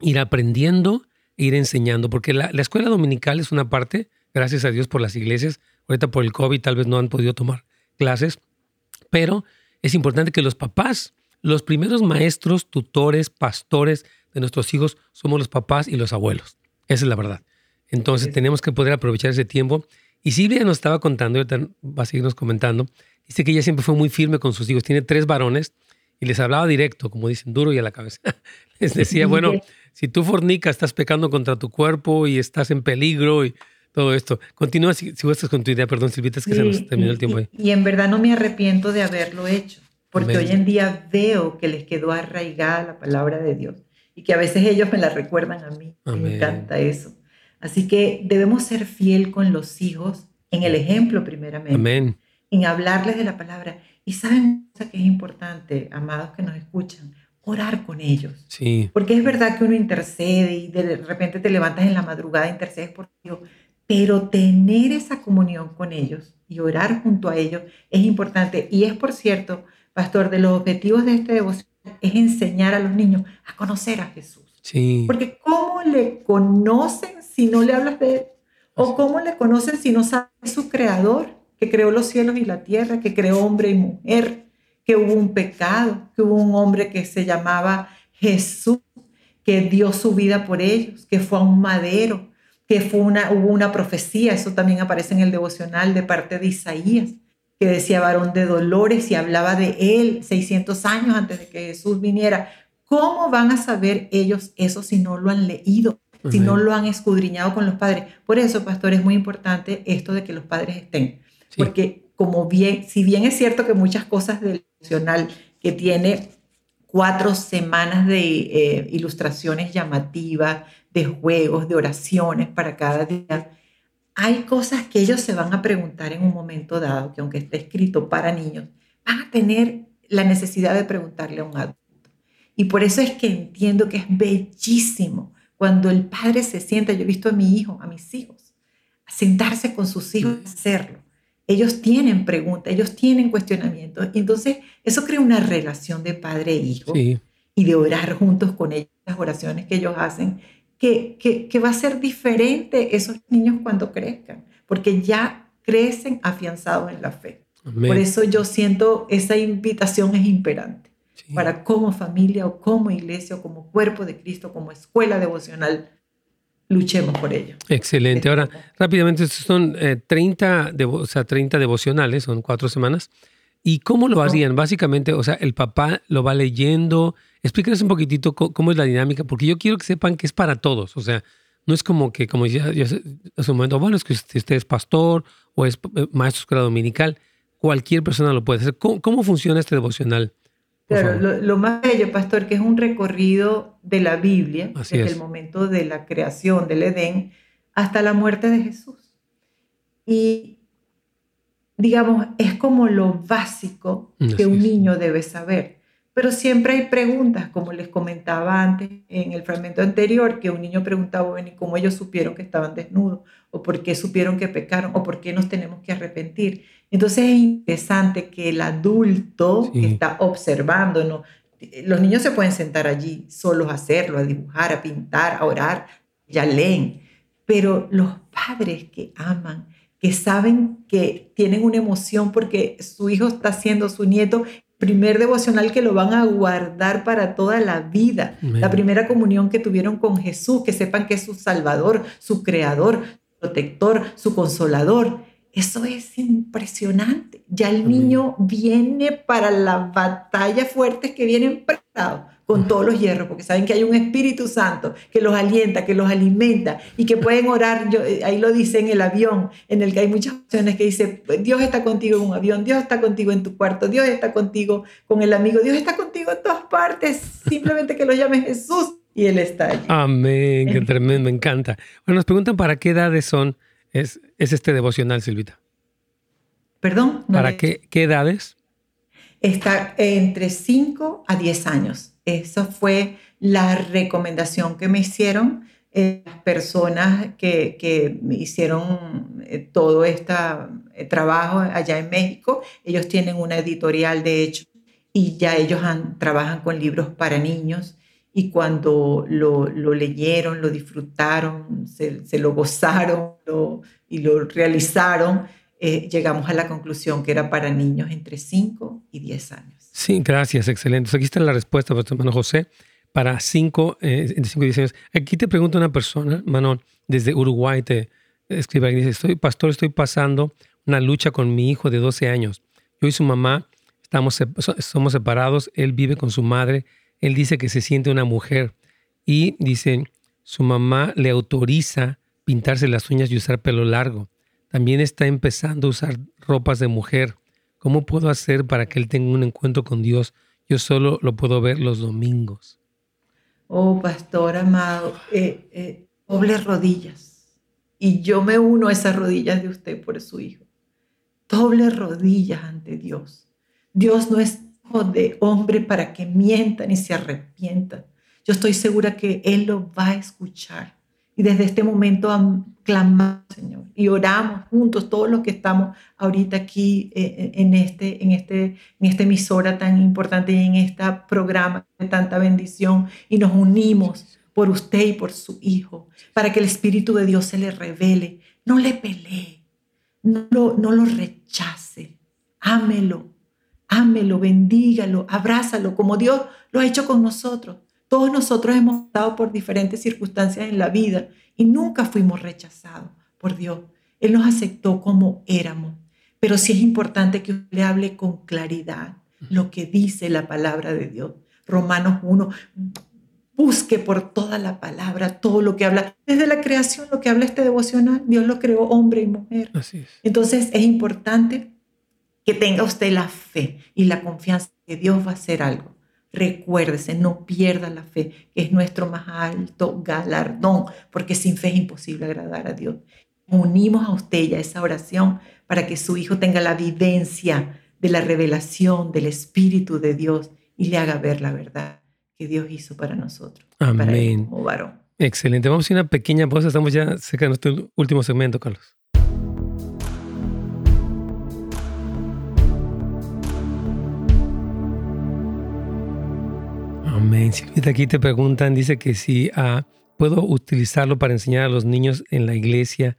ir aprendiendo e ir enseñando, porque la, la escuela dominical es una parte, gracias a Dios por las iglesias, ahorita por el COVID tal vez no han podido tomar clases, pero es importante que los papás, los primeros maestros, tutores, pastores de nuestros hijos, somos los papás y los abuelos. Esa es la verdad. Entonces tenemos que poder aprovechar ese tiempo. Y Silvia nos estaba contando, va a seguirnos comentando, dice que ella siempre fue muy firme con sus hijos. Tiene tres varones y les hablaba directo, como dicen, duro y a la cabeza. les decía, bueno, si tú fornicas, estás pecando contra tu cuerpo y estás en peligro y todo esto. Continúa si, si estás con tu idea, perdón Silvita, es que se nos terminó el tiempo ahí. Y, en verdad no me arrepiento de haberlo hecho, porque hoy en día veo que les quedó arraigada la palabra de Dios y que a veces ellos me la recuerdan a mí. Me encanta eso. Así que debemos ser fiel con los hijos en el ejemplo primeramente. Amén. En hablarles de la palabra. Y saben cosa que es importante, amados que nos escuchan, orar con ellos. Sí. Porque es verdad que uno intercede y de repente te levantas en la madrugada intercedes por Dios, pero tener esa comunión con ellos y orar junto a ellos es importante. Y es, por cierto, pastor, de los objetivos de este devoción es enseñar a los niños a conocer a Jesús. Sí. Porque ¿cómo le conocen si no le hablas de Él? ¿O cómo le conocen si no saben su creador, que creó los cielos y la tierra, que creó hombre y mujer, que hubo un pecado, que hubo un hombre que se llamaba Jesús, que dio su vida por ellos, que fue a un madero, que fue una, hubo una profecía, eso también aparece en el devocional de parte de Isaías, que decía varón de dolores y hablaba de él 600 años antes de que Jesús viniera. ¿Cómo van a saber ellos eso si no lo han leído, si no lo han escudriñado con los padres? Por eso, pastor, es muy importante esto de que los padres estén, porque como bien, si bien es cierto que muchas cosas del devocional que tiene cuatro semanas de eh, ilustraciones llamativas, de juegos, de oraciones para cada día. Hay cosas que ellos se van a preguntar en un momento dado, que aunque esté escrito para niños, van a tener la necesidad de preguntarle a un adulto. Y por eso es que entiendo que es bellísimo cuando el padre se sienta, yo he visto a mi hijo, a mis hijos, a sentarse con sus hijos a hacerlo. Ellos tienen preguntas, ellos tienen cuestionamientos. Entonces eso crea una relación de padre e hijo y de orar juntos con ellos, las oraciones que ellos hacen que, va a ser diferente esos niños cuando crezcan, porque ya crecen afianzados en la fe. Por eso yo siento esa invitación es imperante para como familia o como iglesia o como cuerpo de Cristo, como escuela devocional, luchemos por ello. Excelente. Ahora, rápidamente, son 30, eh, o sea, 30 devocionales, son cuatro semanas. ¿Y cómo lo harían? Básicamente, o sea, el papá lo va leyendo. Explíquenos un poquitito cómo, es la dinámica, porque yo quiero que sepan que es para todos. O sea, no es como que, como ya, hace un momento, bueno, es que usted es pastor o es eh, maestro escuela dominical. Cualquier persona lo puede hacer. ¿Cómo, funciona este devocional? Claro, lo, más bello, pastor, que es un recorrido de la Biblia, desde el momento de la creación del Edén hasta la muerte de Jesús. Y digamos, es como lo básico que un niño debe saber. Pero siempre hay preguntas, como les comentaba antes en el fragmento anterior, que un niño preguntaba, bueno, ¿y cómo ellos supieron que estaban desnudos? ¿O por qué supieron que pecaron? ¿O por qué nos tenemos que arrepentir? Entonces es interesante que el adulto que está observando, ¿no? los niños se pueden sentar allí solos a hacerlo, a dibujar, a pintar, a orar, ya leen, pero los padres que aman, que saben que tienen una emoción porque su hijo está siendo su nieto, primer devocional que lo van a guardar para toda la vida, la primera comunión que tuvieron con Jesús, que sepan que es su salvador, su creador, protector, su consolador. Eso es impresionante. Ya el niño viene para las batallas fuertes que vienen con todos los hierros, porque saben que hay un Espíritu Santo que los alienta, que los alimenta y que pueden orar. Yo, eh, ahí lo dice en el avión, en el que hay muchas opciones que dice, Dios está contigo en un avión, Dios está contigo en tu cuarto, Dios está contigo con el amigo, Dios está contigo en todas partes. Simplemente que lo llames Jesús y Él está allí. Amén, qué tremendo, me encanta. Bueno, nos preguntan para qué edades son, es, es este devocional, Silvita. Perdón. ¿Para qué, qué edades? Está entre 5 a 10 años. Esa fue la recomendación que me hicieron eh, las personas que, que hicieron eh, todo este eh, trabajo allá en México. Ellos tienen una editorial, de hecho, y ya ellos trabajan con libros para niños. Y cuando lo, lo leyeron, lo disfrutaron, se, se lo gozaron y lo realizaron, llegamos a la conclusión que era para niños entre 5 y 10 años. Sí, gracias, excelente. Aquí está la respuesta, hermano José, para 5 eh, cinco, y años. Aquí te pregunta una persona, hermano, desde Uruguay, te escribe dice, estoy, pastor, estoy pasando una lucha con mi hijo de 12 años. Yo y su mamá estamos, somos separados, él vive con su madre, él dice que se siente una mujer y dice, su mamá le autoriza pintarse las uñas y usar pelo largo. También está empezando a usar ropas de mujer. ¿Cómo puedo hacer para que él tenga un encuentro con Dios? Yo solo lo puedo ver los domingos. Oh, pastor amado, eh, eh, doble rodillas. Y yo me uno a esas rodillas de usted por su hijo. Doble rodillas ante Dios. Dios no es de hombre para que mienta ni se arrepienta. Yo estoy segura que Él lo va a escuchar. Y desde este momento clamamos, Señor, y oramos juntos, todos los que estamos ahorita aquí eh, eh, en, este, en, este, en esta emisora tan importante y en este programa de tanta bendición, y nos unimos por usted y por su Hijo, para que el Espíritu de Dios se le revele. No le pelee, no lo, no lo rechace, ámelo, ámelo, bendígalo, abrázalo, como Dios lo ha hecho con nosotros. Todos nosotros hemos estado por diferentes circunstancias en la vida y nunca fuimos rechazados por Dios. Él nos aceptó como éramos. Pero sí es importante que usted le hable con claridad lo que dice la palabra de Dios. Romanos 1, busque por toda la palabra, todo lo que habla. Desde la creación, lo que habla este devocional, Dios lo creó hombre y mujer. Así es. Entonces es importante que tenga usted la fe y la confianza que Dios va a hacer algo. Recuérdese, no pierda la fe, que es nuestro más alto galardón, porque sin fe es imposible agradar a Dios. Unimos a usted y a esa oración para que su hijo tenga la vivencia de la revelación del Espíritu de Dios y le haga ver la verdad que Dios hizo para nosotros. Amén. como varón. Excelente. Vamos a una pequeña pausa. Estamos ya cerca de nuestro último segmento, Carlos. Amén. Silvita, aquí te preguntan, dice que si ah, puedo utilizarlo para enseñar a los niños en la iglesia.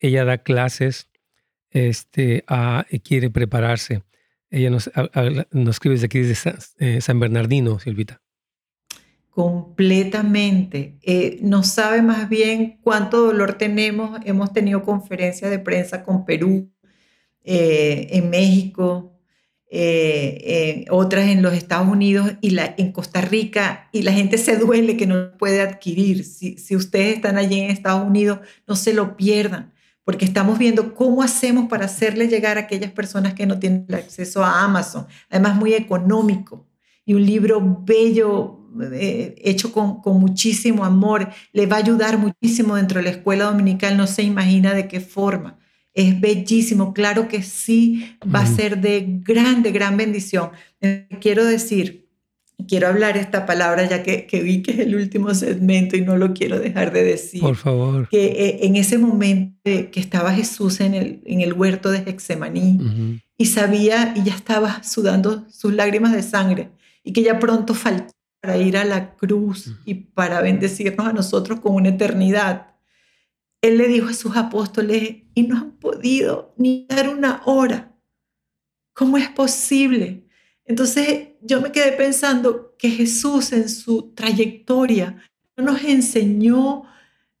ella da clases, este, ah, quiere prepararse. Ella nos, nos escribe desde aquí, desde eh, San, Bernardino, Silvita. Completamente. Eh, no sabe más bien cuánto dolor tenemos. Hemos tenido conferencias de prensa con Perú, eh, en México, eh, eh, otras en los Estados Unidos y en Costa Rica, y la gente se duele que no puede adquirir. Si, si ustedes están allí en Estados Unidos, no se lo pierdan, porque estamos viendo cómo hacemos para hacerle llegar a aquellas personas que no tienen acceso a Amazon, además muy económico, y un libro bello, eh, hecho con, con muchísimo amor, le va a ayudar muchísimo dentro de la escuela dominical, no se imagina de qué forma es bellísimo, claro que sí, va a ser de grande, gran bendición. Eh, quiero decir, quiero hablar esta palabra ya que, que, vi que es el último segmento y no lo quiero dejar de decir. Por favor. Que eh, en ese momento que estaba Jesús en el, en el huerto de Hexemaní y sabía y ya estaba sudando sus lágrimas de sangre y que ya pronto faltaba para ir a la cruz y para bendecirnos a nosotros con una eternidad. Él le dijo a sus apóstoles, y no han podido ni dar una hora. ¿Cómo es posible? Entonces yo me quedé pensando que Jesús en su trayectoria no nos enseñó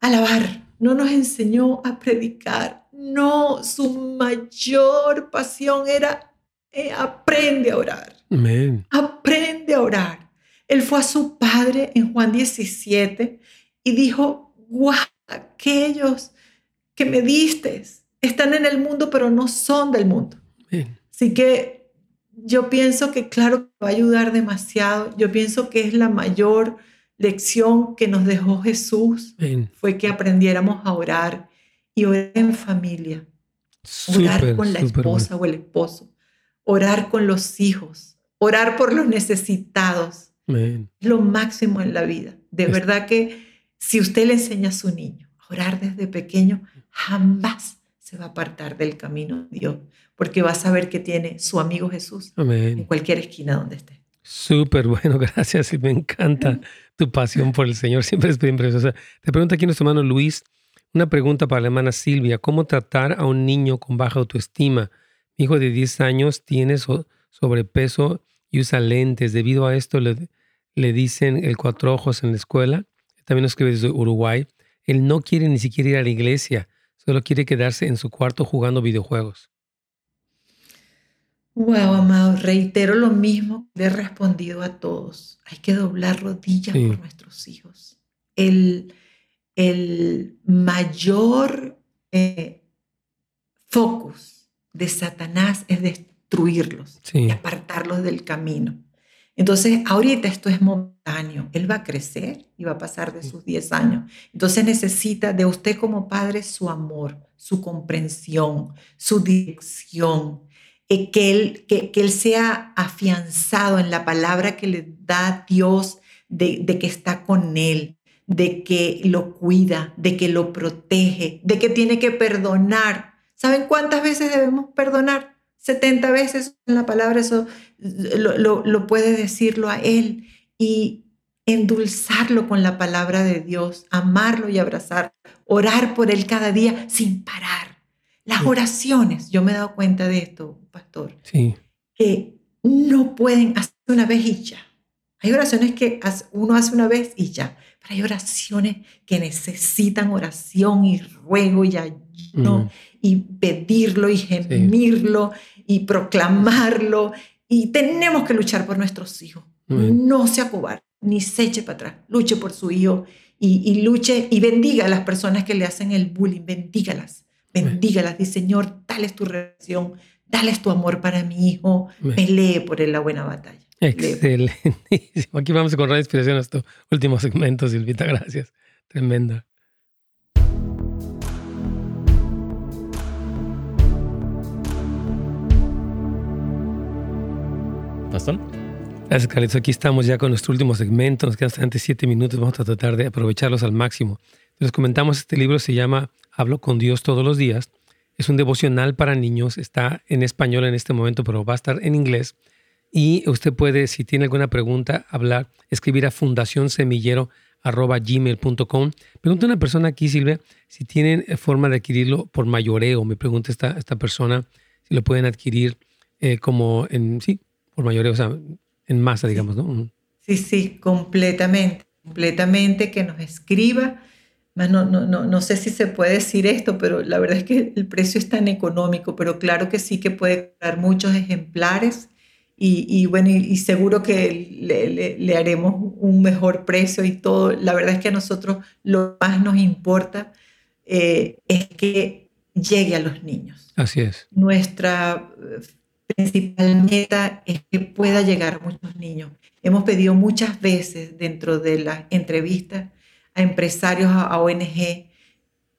a alabar, no nos enseñó a predicar. No, su mayor pasión era eh, aprende a orar. Aprende a orar. Él fue a su padre en Juan 17 y dijo, guau, aquellos que me diste están en el mundo, pero no son del mundo. Así que yo pienso que, claro, va a ayudar demasiado. Yo pienso que es la mayor lección que nos dejó Jesús, fue que aprendiéramos a orar y orar en familia. orar con la esposa o el esposo, orar con los hijos, orar por los necesitados. Lo máximo en la vida. De verdad que si usted le enseña a su niño a orar desde pequeño, jamás se va a apartar del camino de Dios, porque va a saber que tiene su amigo Jesús en cualquier esquina donde esté. Súper bueno, gracias. Y me encanta tu pasión por el Señor. Siempre es bien preciosa. Te pregunta aquí nuestro hermano Luis, una pregunta para la hermana Silvia. ¿Cómo tratar a un niño con baja autoestima? Mi hijo de 10 años tiene sobrepeso y usa lentes. Debido a esto le, le dicen el cuatro ojos en la escuela. También nos escribe desde Uruguay. Él no quiere ni siquiera ir a la iglesia. Solo quiere quedarse en su cuarto jugando videojuegos. Wow, amado, reitero lo mismo que le he respondido a todos. Hay que doblar rodillas por nuestros hijos. El, el mayor eh, focus de Satanás es destruirlos y apartarlos del camino. Entonces, ahorita esto es momentáneo. Él va a crecer y va a pasar de sus 10 años. Entonces necesita de usted como padre su amor, su comprensión, su dirección, eh, que, él, que, él sea afianzado en la palabra que le da Dios de, de que está con él, de que lo cuida, de que lo protege, de que tiene que perdonar. ¿Saben cuántas veces debemos perdonar? 70 veces en la palabra, eso lo, lo, puede decirlo a Él y endulzarlo con la palabra de Dios, amarlo y abrazar, orar por Él cada día sin parar. Las oraciones, yo me he dado cuenta de esto, pastor, sí. que no pueden hacer una vez y ya. Hay oraciones que uno hace una vez y ya, pero hay oraciones que necesitan oración y ruego y ayuno y pedirlo y gemirlo y proclamarlo. Y tenemos que luchar por nuestros hijos. No se acobar, ni se eche para atrás. Luche por su hijo y, luche y bendiga a las personas que le hacen el bullying. Bendígalas, bendígalas. Dice, Señor, dale tu relación, dale tu amor para mi hijo. Pelee por él la buena batalla. Excelente. Aquí vamos con la inspiración a este último segmento, Silvita. Gracias. Tremenda. Gracias, Carlitos. Aquí estamos ya con nuestro último segmento. Nos quedan hasta siete minutos. Vamos a tratar de aprovecharlos al máximo. Les comentamos, este libro se llama Hablo con Dios todos los días. Es un devocional para niños. Está en español en este momento, pero va a estar en inglés. Y usted puede, si tiene alguna pregunta, hablar, escribir a fundacionsemillero.gmail.com. Pregunta a una persona aquí, Silvia, si tienen forma de adquirirlo por mayoreo. Me pregunta esta, esta persona si lo pueden adquirir eh, como en, sí, por mayoría, o sea, en masa, digamos, ¿no? Sí, sí, completamente, completamente, que nos escriba. No, no, no, no sé si se puede decir esto, pero la verdad es que el precio es tan económico, pero claro que sí que puede dar muchos ejemplares y, y bueno, y, seguro que le, le, haremos un mejor precio y todo. La verdad es que a nosotros lo más nos importa eh, es que llegue a los niños. Así es. Nuestra principal meta es que pueda llegar a muchos niños. Hemos pedido muchas veces dentro de las entrevistas a empresarios, a ONG,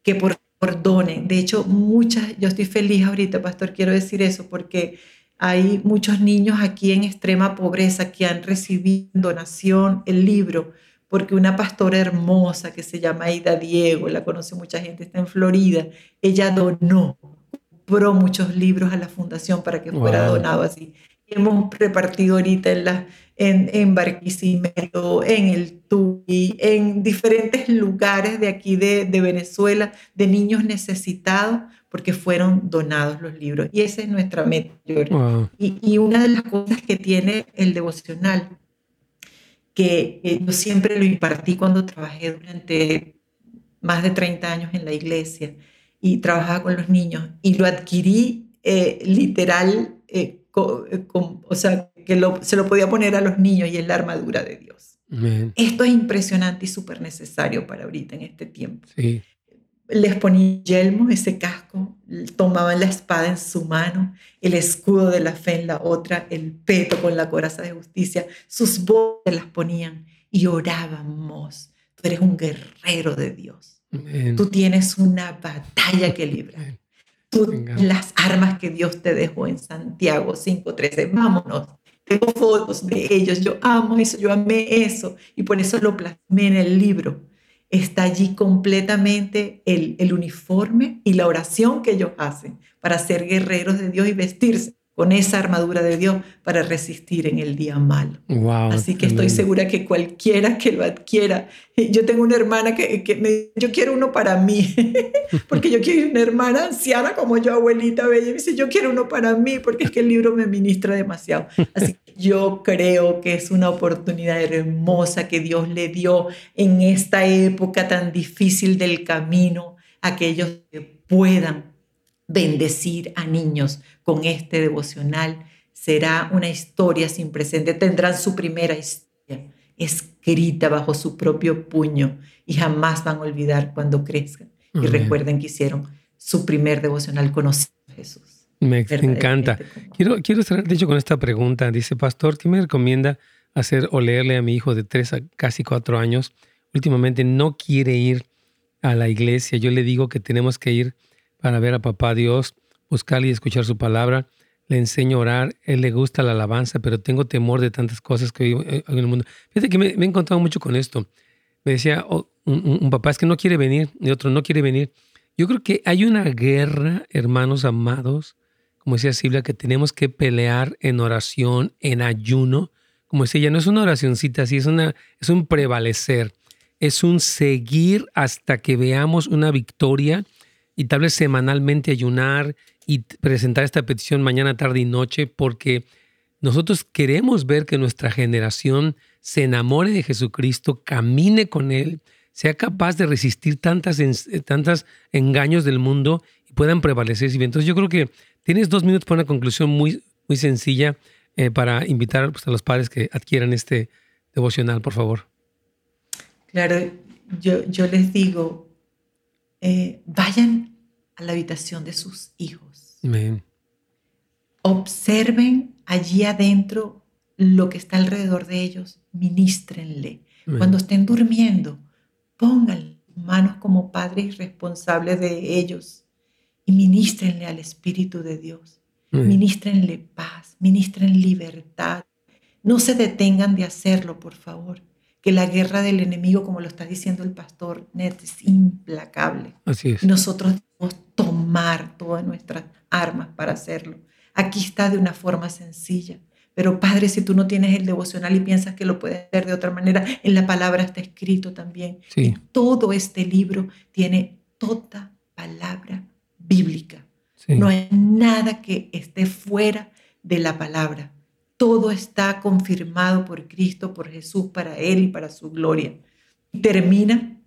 que por, por donen. De hecho, muchas, yo estoy feliz ahorita, pastor, quiero decir eso, porque hay muchos niños aquí en extrema pobreza que han recibido donación el libro, porque una pastora hermosa que se llama Aida Diego, la conoce mucha gente, está en Florida, ella donó compró muchos libros a la fundación para que fuera donado así. Hemos repartido ahorita en, la, en, en Barquisimeto, en el Tuy, en diferentes lugares de aquí de, de Venezuela, de niños necesitados, porque fueron donados los libros. Y esa es nuestra meta. Y, y, una de las cosas que tiene el devocional, que yo siempre lo impartí cuando trabajé durante más de 30 años en la iglesia, y trabajaba con los niños y lo adquirí eh, literal, eh, eh, o sea, que se lo podía poner a los niños y es la armadura de Dios. Esto es impresionante y súper necesario para ahorita en este tiempo. Sí. Les ponía yelmo, ese casco, tomaban la espada en su mano, el escudo de la fe en la otra, el peto con la coraza de justicia, sus voces las ponían y orábamos. Tú eres un guerrero de Dios. Tú tienes una batalla que librar. Tú, las armas que Dios te dejó en Santiago 5.13. Vámonos. Tengo fotos de ellos. Yo amo eso, yo amé eso. Y por eso lo plasmé en el libro está allí completamente el, el, uniforme y la oración que ellos hacen para ser guerreros de Dios y vestirse con esa armadura de Dios para resistir en el día malo. Así que estoy segura que cualquiera que lo adquiera, yo tengo una hermana que, que me yo quiero uno para mí, porque yo quiero una hermana anciana como yo, abuelita bella, y me dice, yo quiero uno para mí, porque es que el libro me ministra demasiado. Así que yo creo que es una oportunidad hermosa que Dios le dio en esta época tan difícil del camino, a aquellos que puedan bendecir a niños con este devocional. Será una historia sin presente. Tendrán su primera historia escrita bajo su propio puño y jamás van a olvidar cuando crezcan. Y recuerden que hicieron su primer devocional conocido a Jesús. Me encanta. Quiero, quiero cerrar, de hecho, con esta pregunta. Dice, Pastor, ¿qué me recomienda hacer o leerle a mi hijo de tres a casi cuatro años? Últimamente no quiere ir a la iglesia. Yo le digo que tenemos que ir para ver a papá Dios, buscarle y escuchar su palabra. Le enseño a orar, él le gusta la alabanza, pero tengo temor de tantas cosas que hay eh, en el mundo. Fíjate que me, he encontrado mucho con esto. Me decía oh, un, papá es que no quiere venir y otro no quiere venir. Yo creo que hay una guerra, hermanos amados, como decía Silvia, que tenemos que pelear en oración, en ayuno. Como decía ella, no es una oracioncita así, es, una, es un prevalecer, es un seguir hasta que veamos una victoria y tal vez semanalmente ayunar y presentar esta petición mañana, tarde y noche, porque nosotros queremos ver que nuestra generación se enamore de Jesucristo, camine con Él, sea capaz de resistir tantas, tantas engaños del mundo y puedan prevalecer. Entonces yo creo que tienes dos minutos para una conclusión muy, muy sencilla eh, para invitar pues, a los padres que adquieran este devocional, por favor. Claro, yo, yo les digo, eh, vayan a la habitación de sus hijos. Observen allí adentro lo que está alrededor de ellos, ministrenle. Cuando estén durmiendo, pongan manos como padres responsables de ellos y ministrenle al Espíritu de Dios. Ministrenle paz, ministren libertad. No se detengan de hacerlo, por favor que la guerra del enemigo, como lo está diciendo el pastor Ned, es implacable. Así es. nosotros debemos tomar todas nuestras armas para hacerlo. Aquí está de una forma sencilla. Pero Padre, si tú no tienes el devocional y piensas que lo puedes hacer de otra manera, en la palabra está escrito también. Sí. todo este libro tiene toda palabra bíblica. No hay nada que esté fuera de la palabra. Todo está confirmado por Cristo, por Jesús, para Él y para su gloria. Y termina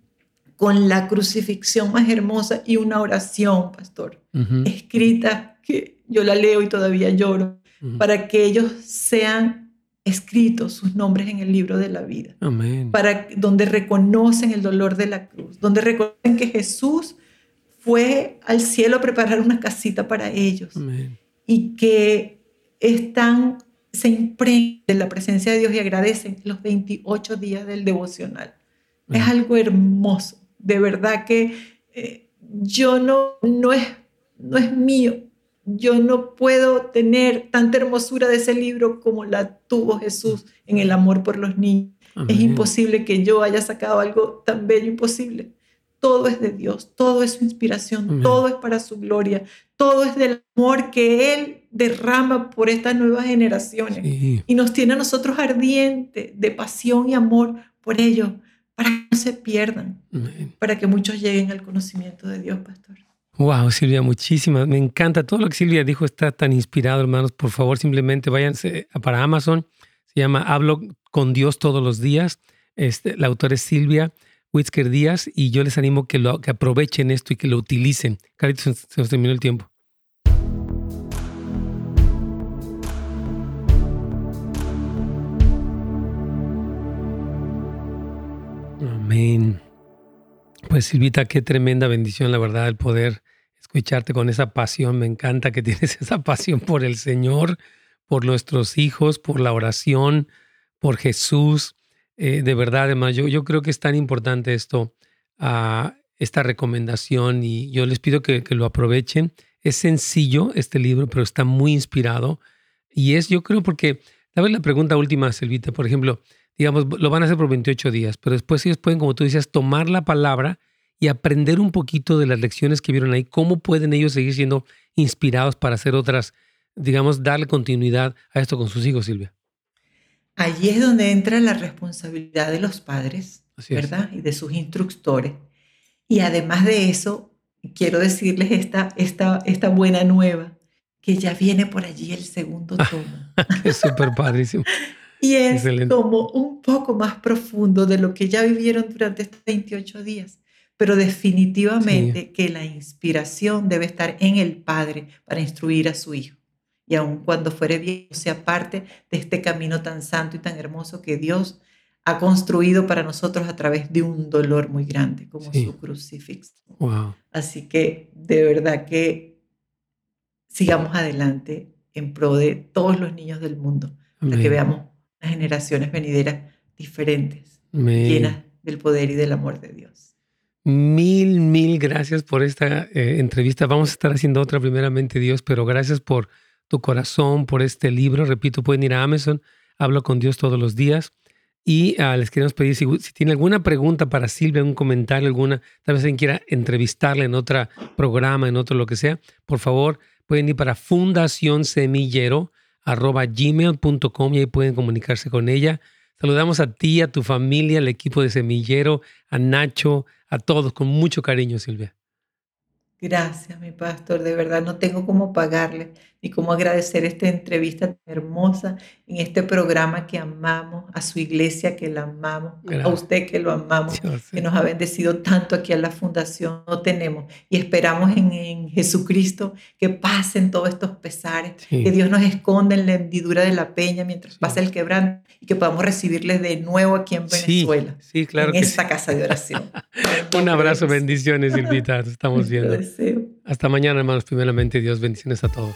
con la crucifixión más hermosa y una oración, pastor, escrita, que yo la leo y todavía lloro, para que ellos sean escritos sus nombres en el libro de la vida. Amén. Para donde reconocen el dolor de la cruz, donde reconocen que Jesús fue al cielo a preparar una casita para ellos Amén. y que están se impregnen de la presencia de Dios y agradecen los 28 días del devocional. Es algo hermoso. De verdad que eh, yo no, no, es, no es mío. Yo no puedo tener tanta hermosura de ese libro como la tuvo Jesús en el amor por los niños. Es imposible que yo haya sacado algo tan bello, imposible. Todo es de Dios, todo es su inspiración, todo es para su gloria, todo es del amor que Él derrama por estas nuevas generaciones. Y nos tiene a nosotros ardientes de pasión y amor por ellos, para que no se pierdan, para que muchos lleguen al conocimiento de Dios, pastor. Wow, Silvia, muchísimas. Me encanta todo lo que Silvia dijo, está tan inspirado, hermanos. Por favor, simplemente váyanse para Amazon. Se llama Hablo con Dios todos los días. Este, la autora es Silvia Whitsker Díaz y yo les animo que, lo, que aprovechen esto y que lo utilicen. Carlitos, se nos terminó el tiempo. Pues Silvita, qué tremenda bendición, la verdad, el poder escucharte con esa pasión. Me encanta que tienes esa pasión por el Señor, por nuestros hijos, por la oración, por Jesús. Eh, de verdad, además, yo, creo que es tan importante esto, uh, esta recomendación, y yo les pido que, que lo aprovechen. Es sencillo este libro, pero está muy inspirado. Y es, yo creo, porque, ¿sabes la pregunta última, Silvita? Por ejemplo, digamos, lo van a hacer por 28 días, pero después ellos pueden, como tú decías, tomar la palabra y aprender un poquito de las lecciones que vieron ahí, cómo pueden ellos seguir siendo inspirados para hacer otras, digamos, darle continuidad a esto con sus hijos, Silvia. Allí es donde entra la responsabilidad de los padres, ¿verdad? Y de sus instructores. Y además de eso, quiero decirles esta, esta, esta buena nueva, que ya viene por allí el segundo tomo. es súper padrísimo. Y es como un poco más profundo de lo que ya vivieron durante estos 28 días. Pero definitivamente que la inspiración debe estar en el Padre para instruir a su Hijo. Y aun cuando fuere viejo, sea parte de este camino tan santo y tan hermoso que Dios ha construido para nosotros a través de un dolor muy grande como su crucifijo. Así que de verdad que sigamos adelante en pro de todos los niños del mundo, para que veamos generaciones venideras diferentes, llenas del poder y del amor de Dios. Mil, mil gracias por esta eh, entrevista. Vamos a estar haciendo otra primeramente, Dios, pero gracias por tu corazón, por este libro. Repito, pueden ir a Amazon, hablo con Dios todos los días. Y ah, les queremos pedir, si, si tiene alguna pregunta para Silvia, un comentario, alguna, tal vez alguien quiera entrevistarla en otro programa, en otro lo que sea, por favor, pueden ir para Fundación Semillero arroba gmail.com y ahí pueden comunicarse con ella. Saludamos a ti, a tu familia, al equipo de Semillero, a Nacho, a todos, con mucho cariño, Silvia. Gracias, mi pastor. De verdad no tengo cómo pagarle ni cómo agradecer esta entrevista hermosa en este programa que amamos, a su iglesia que la amamos, a usted que lo amamos, que nos ha bendecido tanto aquí a la fundación. No tenemos y esperamos en, Jesucristo que pasen todos estos pesares, que Dios nos esconda en la hendidura de la peña mientras pasa el quebranto y que podamos recibirles de nuevo aquí en Venezuela. Sí, claro. En esta casa de oración. Un abrazo, bendiciones, Silvita. Estamos viendo. Hasta mañana, hermanos. Primeramente, Dios, bendiciones a todos.